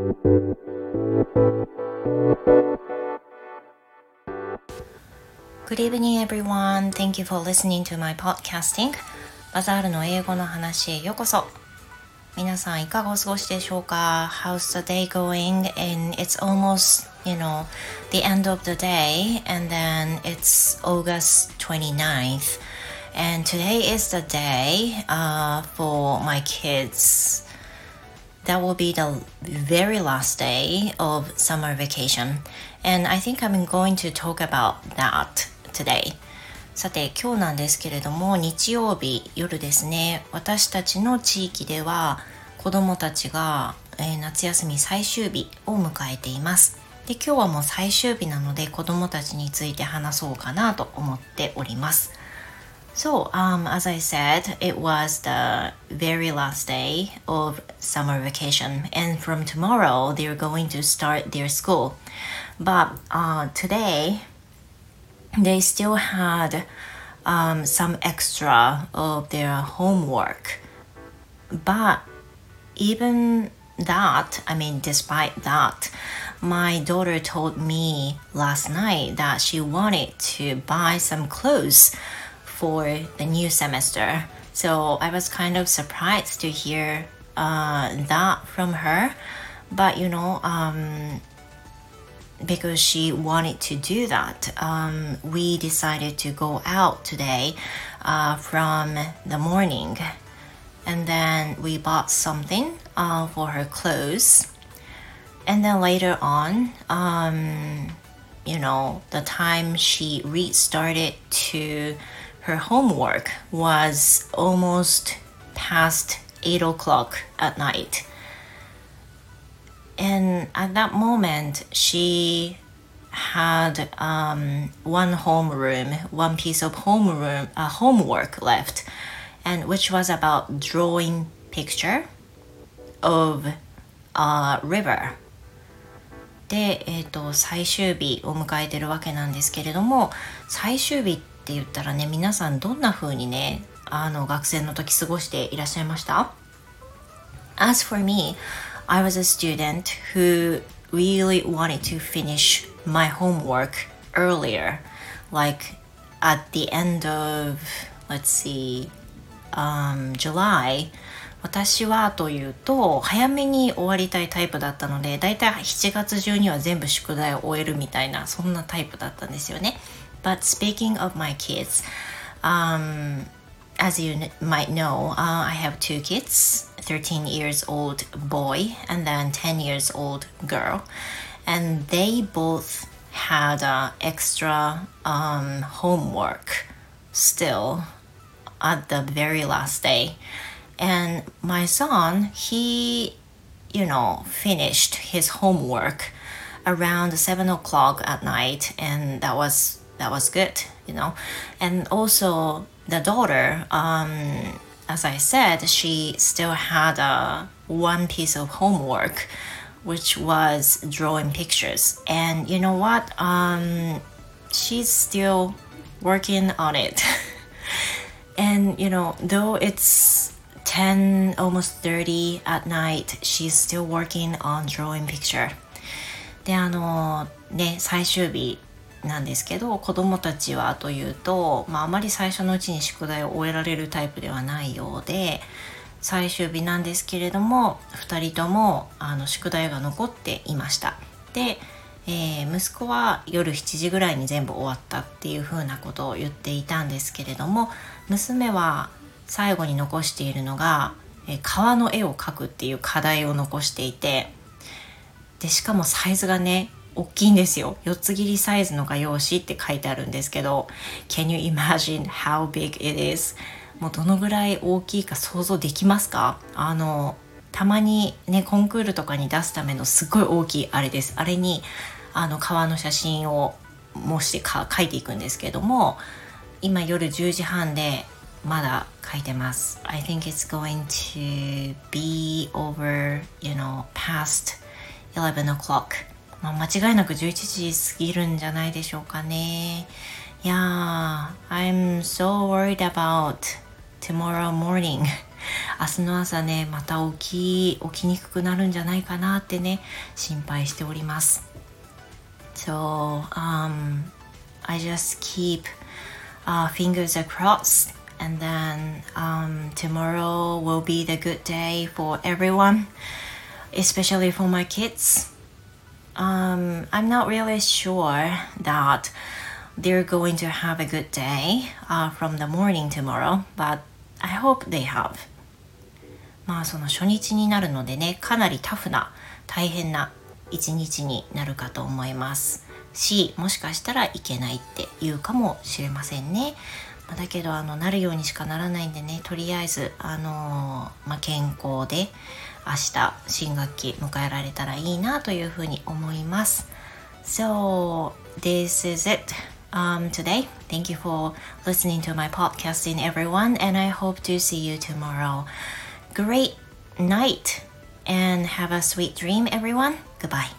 Good evening, everyone. Thank you for listening to my podcasting. バザールの英語の話へようこそ。皆さんいかがお過ごしでしょうか How's the day going? And it's almost, you know, the end of the day and then it's August 29th. And today is the day uh, for my kids. That will be the very last day of summer vacation. And I think I'm going to talk about that today. さて今日なんですけれども日曜日夜ですね私たちの地域では子どもたちが、えー、夏休み最終日を迎えていますで今日はもう最終日なので子どもたちについて話そうかなと思っております So, um, as I said, it was the very last day of summer vacation, and from tomorrow they're going to start their school. But uh, today, they still had um, some extra of their homework. But even that, I mean, despite that, my daughter told me last night that she wanted to buy some clothes for the new semester. So I was kind of surprised to hear uh, that from her. But you know, um, because she wanted to do that, um, we decided to go out today uh, from the morning. And then we bought something uh, for her clothes. And then later on, um, you know, the time she restarted to her homework was almost past 8 o'clock at night. And at that moment, she had um, one homeroom, one piece of homeroom, uh, homework left, and which was about drawing picture of a river. で、えーと、最終日を迎えてるわけなんですけれども最終日っ って言ったらね皆さんどんな風にねあの学生の時過ごしていらっしゃいました？As for me, I was a student who really wanted to finish my homework earlier, like at the end of, let's see, um, July. 私はというと早めに終わりたいタイプだったのでだいたい7月中には全部宿題を終えるみたいなそんなタイプだったんですよね。But speaking of my kids, um, as you might know, uh, I have two kids 13 years old boy and then 10 years old girl. And they both had uh, extra um, homework still at the very last day. And my son, he, you know, finished his homework around seven o'clock at night, and that was that was good, you know. And also the daughter, um, as I said, she still had uh, one piece of homework, which was drawing pictures. And you know what? Um, she's still working on it. and you know, though it's 10, almost 30 at night, she's still working on drawing picture. で、あの、ね、最終日 なんですけど子どもたちはというと、まあ、あまり最初のうちに宿題を終えられるタイプではないようで最終日なんですけれども2人ともあの宿題が残っていました。で、えー、息子は夜7時ぐらいに全部終わったっていうふうなことを言っていたんですけれども娘は最後に残しているのが、えー、川の絵を描くっていう課題を残していてでしかもサイズがね大きいんですよ。四つ切りサイズの画用紙って書いてあるんですけど、Can you imagine how big it is? もうどのぐらい大きいか想像できますか？あの、たまにね、コンクールとかに出すためのすごい大きいあれです。あれに、あの、川の写真を模してか書いていくんですけども、今夜10時半でまだ書いてます。I think it's going to be over, you know, past 11 o'clock. まあ、間違いなく11時過ぎるんじゃないでしょうかね。いやー、I'm so worried about tomorrow morning. 明日の朝ねまた起き起きにくくなるんじゃないかなってね心配しております So um, I just keep uh, fingers across and then um, tomorrow will be the good day for everyone especially for my kids um, I'm not really sure that they're going to have a good day uh, from the morning tomorrow, but I hope they have. まあその初日になるのでね、かなりタフな大変な一日になるかと思いますし、もしかしたらいけないって言うかもしれませんね。だけどあのなるようにしかならないんでねとりあえずあのー、まあ、健康で明日新学期迎えられたらいいなというふうに思います So this is it um, today thank you for listening to my podcasting everyone and I hope to see you tomorrow great night and have a sweet dream everyone goodbye